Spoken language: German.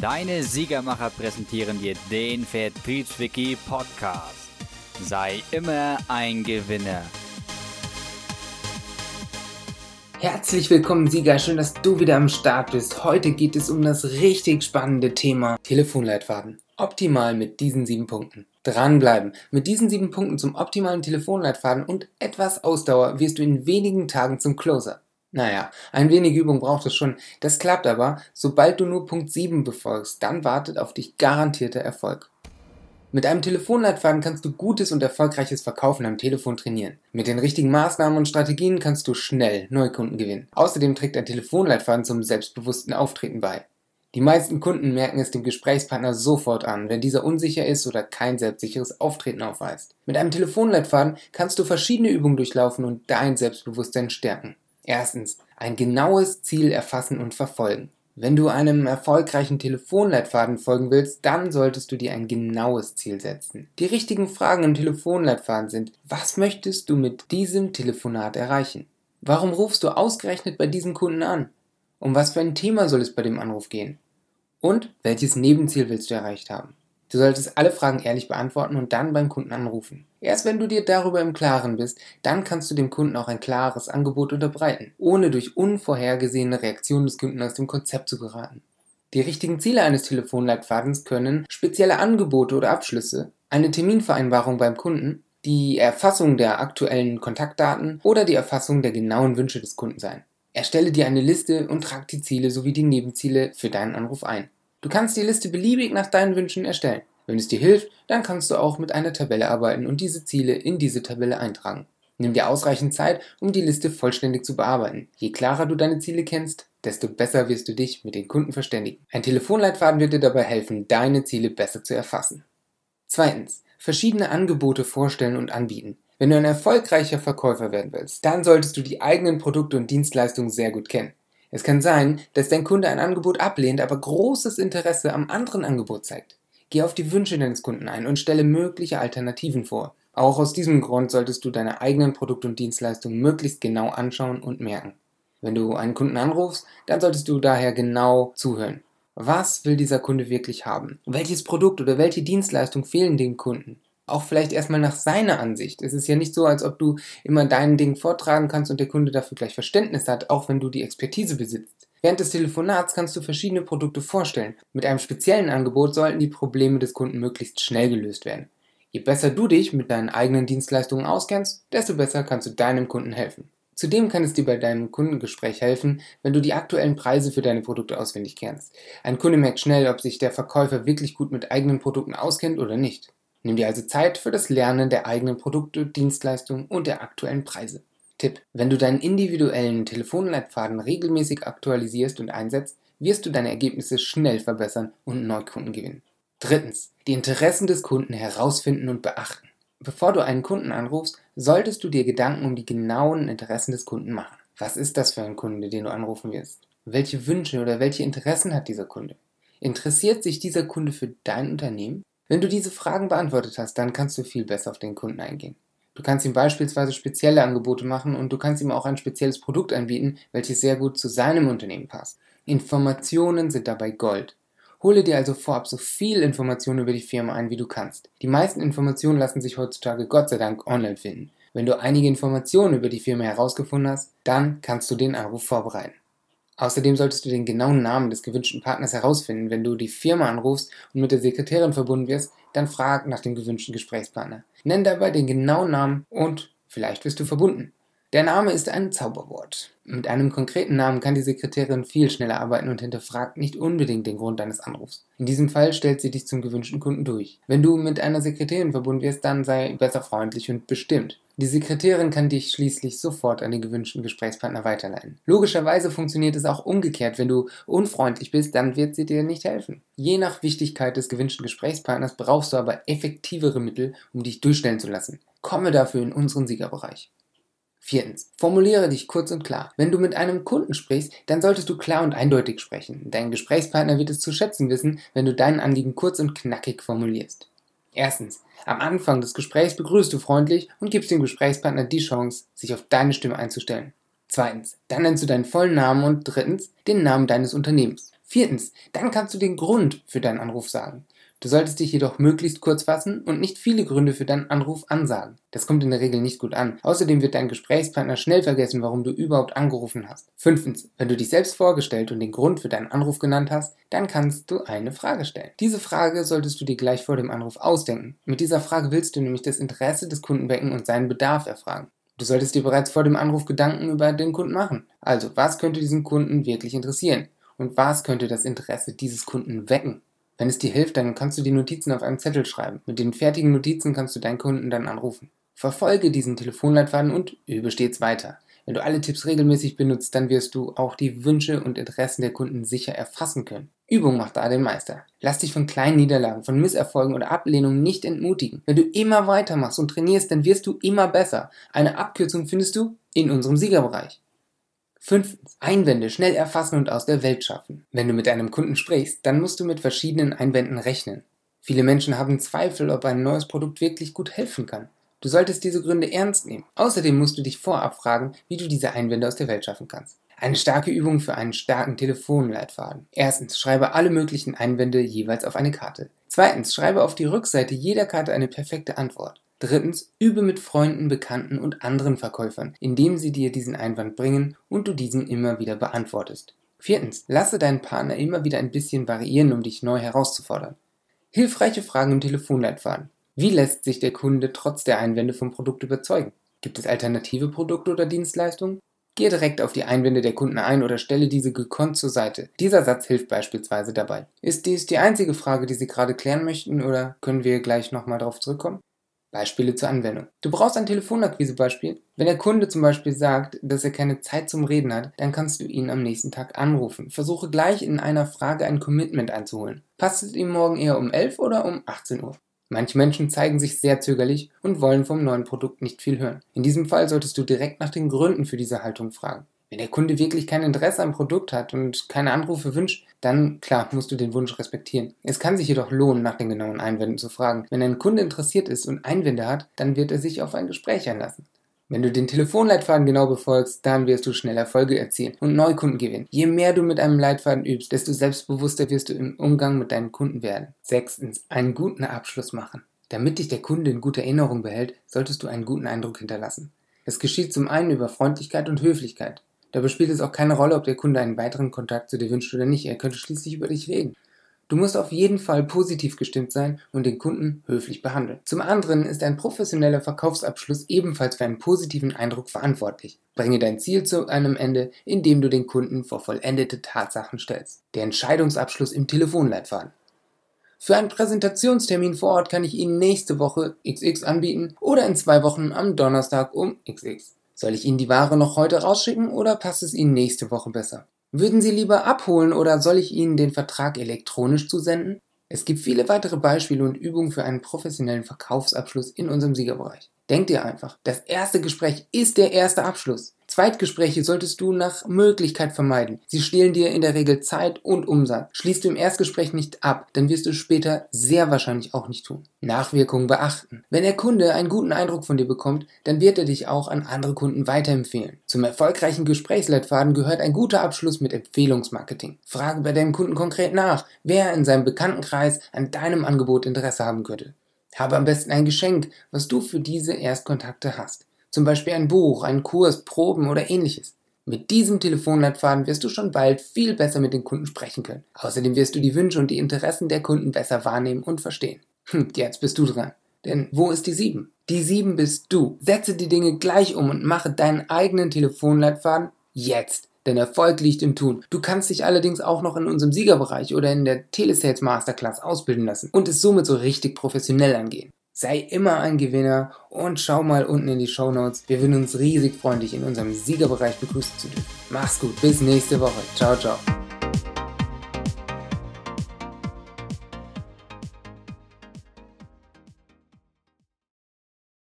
Deine Siegermacher präsentieren dir den Vertriebswiki Podcast. Sei immer ein Gewinner. Herzlich willkommen, Sieger. Schön, dass du wieder am Start bist. Heute geht es um das richtig spannende Thema Telefonleitfaden. Optimal mit diesen sieben Punkten. Dranbleiben. Mit diesen sieben Punkten zum optimalen Telefonleitfaden und etwas Ausdauer wirst du in wenigen Tagen zum Closer. Naja, ein wenig Übung braucht es schon. Das klappt aber, sobald du nur Punkt 7 befolgst, dann wartet auf dich garantierter Erfolg. Mit einem Telefonleitfaden kannst du gutes und erfolgreiches Verkaufen am Telefon trainieren. Mit den richtigen Maßnahmen und Strategien kannst du schnell Neukunden gewinnen. Außerdem trägt ein Telefonleitfaden zum selbstbewussten Auftreten bei. Die meisten Kunden merken es dem Gesprächspartner sofort an, wenn dieser unsicher ist oder kein selbstsicheres Auftreten aufweist. Mit einem Telefonleitfaden kannst du verschiedene Übungen durchlaufen und dein Selbstbewusstsein stärken. Erstens, ein genaues Ziel erfassen und verfolgen. Wenn du einem erfolgreichen Telefonleitfaden folgen willst, dann solltest du dir ein genaues Ziel setzen. Die richtigen Fragen im Telefonleitfaden sind, was möchtest du mit diesem Telefonat erreichen? Warum rufst du ausgerechnet bei diesem Kunden an? Um was für ein Thema soll es bei dem Anruf gehen? Und welches Nebenziel willst du erreicht haben? Du solltest alle Fragen ehrlich beantworten und dann beim Kunden anrufen. Erst wenn du dir darüber im Klaren bist, dann kannst du dem Kunden auch ein klares Angebot unterbreiten, ohne durch unvorhergesehene Reaktionen des Kunden aus dem Konzept zu geraten. Die richtigen Ziele eines Telefonleitfadens können spezielle Angebote oder Abschlüsse, eine Terminvereinbarung beim Kunden, die Erfassung der aktuellen Kontaktdaten oder die Erfassung der genauen Wünsche des Kunden sein. Erstelle dir eine Liste und trag die Ziele sowie die Nebenziele für deinen Anruf ein. Du kannst die Liste beliebig nach deinen Wünschen erstellen. Wenn es dir hilft, dann kannst du auch mit einer Tabelle arbeiten und diese Ziele in diese Tabelle eintragen. Nimm dir ausreichend Zeit, um die Liste vollständig zu bearbeiten. Je klarer du deine Ziele kennst, desto besser wirst du dich mit den Kunden verständigen. Ein Telefonleitfaden wird dir dabei helfen, deine Ziele besser zu erfassen. Zweitens, verschiedene Angebote vorstellen und anbieten. Wenn du ein erfolgreicher Verkäufer werden willst, dann solltest du die eigenen Produkte und Dienstleistungen sehr gut kennen. Es kann sein, dass dein Kunde ein Angebot ablehnt, aber großes Interesse am anderen Angebot zeigt. Geh auf die Wünsche deines Kunden ein und stelle mögliche Alternativen vor. Auch aus diesem Grund solltest du deine eigenen Produkte und Dienstleistungen möglichst genau anschauen und merken. Wenn du einen Kunden anrufst, dann solltest du daher genau zuhören. Was will dieser Kunde wirklich haben? Welches Produkt oder welche Dienstleistung fehlen dem Kunden? Auch vielleicht erstmal nach seiner Ansicht. Es ist ja nicht so, als ob du immer dein Ding vortragen kannst und der Kunde dafür gleich Verständnis hat, auch wenn du die Expertise besitzt. Während des Telefonats kannst du verschiedene Produkte vorstellen. Mit einem speziellen Angebot sollten die Probleme des Kunden möglichst schnell gelöst werden. Je besser du dich mit deinen eigenen Dienstleistungen auskennst, desto besser kannst du deinem Kunden helfen. Zudem kann es dir bei deinem Kundengespräch helfen, wenn du die aktuellen Preise für deine Produkte auswendig kennst. Ein Kunde merkt schnell, ob sich der Verkäufer wirklich gut mit eigenen Produkten auskennt oder nicht. Nimm dir also Zeit für das Lernen der eigenen Produkte, Dienstleistungen und der aktuellen Preise. Tipp: Wenn du deinen individuellen Telefonleitfaden regelmäßig aktualisierst und einsetzt, wirst du deine Ergebnisse schnell verbessern und Neukunden gewinnen. Drittens: Die Interessen des Kunden herausfinden und beachten. Bevor du einen Kunden anrufst, solltest du dir Gedanken um die genauen Interessen des Kunden machen. Was ist das für ein Kunde, den du anrufen wirst? Welche Wünsche oder welche Interessen hat dieser Kunde? Interessiert sich dieser Kunde für dein Unternehmen? Wenn du diese Fragen beantwortet hast, dann kannst du viel besser auf den Kunden eingehen. Du kannst ihm beispielsweise spezielle Angebote machen und du kannst ihm auch ein spezielles Produkt anbieten, welches sehr gut zu seinem Unternehmen passt. Informationen sind dabei Gold. Hole dir also vorab so viel Informationen über die Firma ein, wie du kannst. Die meisten Informationen lassen sich heutzutage Gott sei Dank online finden. Wenn du einige Informationen über die Firma herausgefunden hast, dann kannst du den Anruf vorbereiten. Außerdem solltest du den genauen Namen des gewünschten Partners herausfinden. Wenn du die Firma anrufst und mit der Sekretärin verbunden wirst, dann frag nach dem gewünschten Gesprächspartner. Nenn dabei den genauen Namen und vielleicht wirst du verbunden. Der Name ist ein Zauberwort. Mit einem konkreten Namen kann die Sekretärin viel schneller arbeiten und hinterfragt nicht unbedingt den Grund deines Anrufs. In diesem Fall stellt sie dich zum gewünschten Kunden durch. Wenn du mit einer Sekretärin verbunden wirst, dann sei besser freundlich und bestimmt. Die Sekretärin kann dich schließlich sofort an den gewünschten Gesprächspartner weiterleiten. Logischerweise funktioniert es auch umgekehrt. Wenn du unfreundlich bist, dann wird sie dir nicht helfen. Je nach Wichtigkeit des gewünschten Gesprächspartners brauchst du aber effektivere Mittel, um dich durchstellen zu lassen. Komme dafür in unseren Siegerbereich. Viertens. Formuliere dich kurz und klar. Wenn du mit einem Kunden sprichst, dann solltest du klar und eindeutig sprechen. Dein Gesprächspartner wird es zu schätzen wissen, wenn du dein Anliegen kurz und knackig formulierst. Erstens. Am Anfang des Gesprächs begrüßt du freundlich und gibst dem Gesprächspartner die Chance, sich auf deine Stimme einzustellen. Zweitens. Dann nennst du deinen vollen Namen und drittens den Namen deines Unternehmens. Viertens, dann kannst du den Grund für deinen Anruf sagen. Du solltest dich jedoch möglichst kurz fassen und nicht viele Gründe für deinen Anruf ansagen. Das kommt in der Regel nicht gut an. Außerdem wird dein Gesprächspartner schnell vergessen, warum du überhaupt angerufen hast. Fünftens, wenn du dich selbst vorgestellt und den Grund für deinen Anruf genannt hast, dann kannst du eine Frage stellen. Diese Frage solltest du dir gleich vor dem Anruf ausdenken. Mit dieser Frage willst du nämlich das Interesse des Kunden wecken und seinen Bedarf erfragen. Du solltest dir bereits vor dem Anruf Gedanken über den Kunden machen. Also, was könnte diesen Kunden wirklich interessieren? Und was könnte das Interesse dieses Kunden wecken? Wenn es dir hilft, dann kannst du die Notizen auf einem Zettel schreiben. Mit den fertigen Notizen kannst du deinen Kunden dann anrufen. Verfolge diesen Telefonleitfaden und übe stets weiter. Wenn du alle Tipps regelmäßig benutzt, dann wirst du auch die Wünsche und Interessen der Kunden sicher erfassen können. Übung macht da den Meister. Lass dich von kleinen Niederlagen, von Misserfolgen oder Ablehnungen nicht entmutigen. Wenn du immer weitermachst und trainierst, dann wirst du immer besser. Eine Abkürzung findest du in unserem Siegerbereich. Fünftens. Einwände schnell erfassen und aus der Welt schaffen. Wenn du mit einem Kunden sprichst, dann musst du mit verschiedenen Einwänden rechnen. Viele Menschen haben Zweifel, ob ein neues Produkt wirklich gut helfen kann. Du solltest diese Gründe ernst nehmen. Außerdem musst du dich vorab fragen, wie du diese Einwände aus der Welt schaffen kannst. Eine starke Übung für einen starken Telefonleitfaden. Erstens, schreibe alle möglichen Einwände jeweils auf eine Karte. Zweitens, schreibe auf die Rückseite jeder Karte eine perfekte Antwort. Drittens, übe mit Freunden, Bekannten und anderen Verkäufern, indem sie dir diesen Einwand bringen und du diesen immer wieder beantwortest. Viertens, lasse deinen Partner immer wieder ein bisschen variieren, um dich neu herauszufordern. Hilfreiche Fragen im Telefonleitfaden. Wie lässt sich der Kunde trotz der Einwände vom Produkt überzeugen? Gibt es alternative Produkte oder Dienstleistungen? Gehe direkt auf die Einwände der Kunden ein oder stelle diese gekonnt zur Seite. Dieser Satz hilft beispielsweise dabei. Ist dies die einzige Frage, die Sie gerade klären möchten oder können wir gleich nochmal darauf zurückkommen? Beispiele zur Anwendung. Du brauchst ein Telefonakquisebeispiel. Wenn der Kunde zum Beispiel sagt, dass er keine Zeit zum Reden hat, dann kannst du ihn am nächsten Tag anrufen. Versuche gleich in einer Frage ein Commitment einzuholen. Passt es ihm morgen eher um 11 oder um 18 Uhr? Manche Menschen zeigen sich sehr zögerlich und wollen vom neuen Produkt nicht viel hören. In diesem Fall solltest du direkt nach den Gründen für diese Haltung fragen. Wenn der Kunde wirklich kein Interesse am Produkt hat und keine Anrufe wünscht, dann klar musst du den Wunsch respektieren. Es kann sich jedoch lohnen, nach den genauen Einwänden zu fragen. Wenn ein Kunde interessiert ist und Einwände hat, dann wird er sich auf ein Gespräch einlassen. Wenn du den Telefonleitfaden genau befolgst, dann wirst du schnell Erfolge erzielen und Neukunden gewinnen. Je mehr du mit einem Leitfaden übst, desto selbstbewusster wirst du im Umgang mit deinen Kunden werden. Sechstens, einen guten Abschluss machen. Damit dich der Kunde in guter Erinnerung behält, solltest du einen guten Eindruck hinterlassen. Es geschieht zum einen über Freundlichkeit und Höflichkeit. Dabei spielt es auch keine Rolle, ob der Kunde einen weiteren Kontakt zu dir wünscht oder nicht. Er könnte schließlich über dich reden. Du musst auf jeden Fall positiv gestimmt sein und den Kunden höflich behandeln. Zum anderen ist ein professioneller Verkaufsabschluss ebenfalls für einen positiven Eindruck verantwortlich. Bringe dein Ziel zu einem Ende, indem du den Kunden vor vollendete Tatsachen stellst. Der Entscheidungsabschluss im Telefonleitfaden. Für einen Präsentationstermin vor Ort kann ich Ihnen nächste Woche XX anbieten oder in zwei Wochen am Donnerstag um XX. Soll ich Ihnen die Ware noch heute rausschicken oder passt es Ihnen nächste Woche besser? Würden Sie lieber abholen oder soll ich Ihnen den Vertrag elektronisch zusenden? Es gibt viele weitere Beispiele und Übungen für einen professionellen Verkaufsabschluss in unserem Siegerbereich. Denk dir einfach, das erste Gespräch ist der erste Abschluss. Zweitgespräche solltest du nach Möglichkeit vermeiden. Sie stehlen dir in der Regel Zeit und Umsatz. Schließt du im Erstgespräch nicht ab, dann wirst du später sehr wahrscheinlich auch nicht tun. Nachwirkungen beachten. Wenn der Kunde einen guten Eindruck von dir bekommt, dann wird er dich auch an andere Kunden weiterempfehlen. Zum erfolgreichen Gesprächsleitfaden gehört ein guter Abschluss mit Empfehlungsmarketing. Frage bei deinem Kunden konkret nach, wer in seinem Bekanntenkreis an deinem Angebot Interesse haben könnte. Habe am besten ein Geschenk, was du für diese Erstkontakte hast. Zum Beispiel ein Buch, einen Kurs, Proben oder ähnliches. Mit diesem Telefonleitfaden wirst du schon bald viel besser mit den Kunden sprechen können. Außerdem wirst du die Wünsche und die Interessen der Kunden besser wahrnehmen und verstehen. Hm, jetzt bist du dran. Denn wo ist die 7? Die 7 bist du. Setze die Dinge gleich um und mache deinen eigenen Telefonleitfaden jetzt. Denn Erfolg liegt im Tun. Du kannst dich allerdings auch noch in unserem Siegerbereich oder in der Telesales Masterclass ausbilden lassen und es somit so richtig professionell angehen. Sei immer ein Gewinner und schau mal unten in die Show Notes. Wir würden uns riesig freuen, dich in unserem Siegerbereich begrüßen zu dürfen. Mach's gut, bis nächste Woche. Ciao, ciao.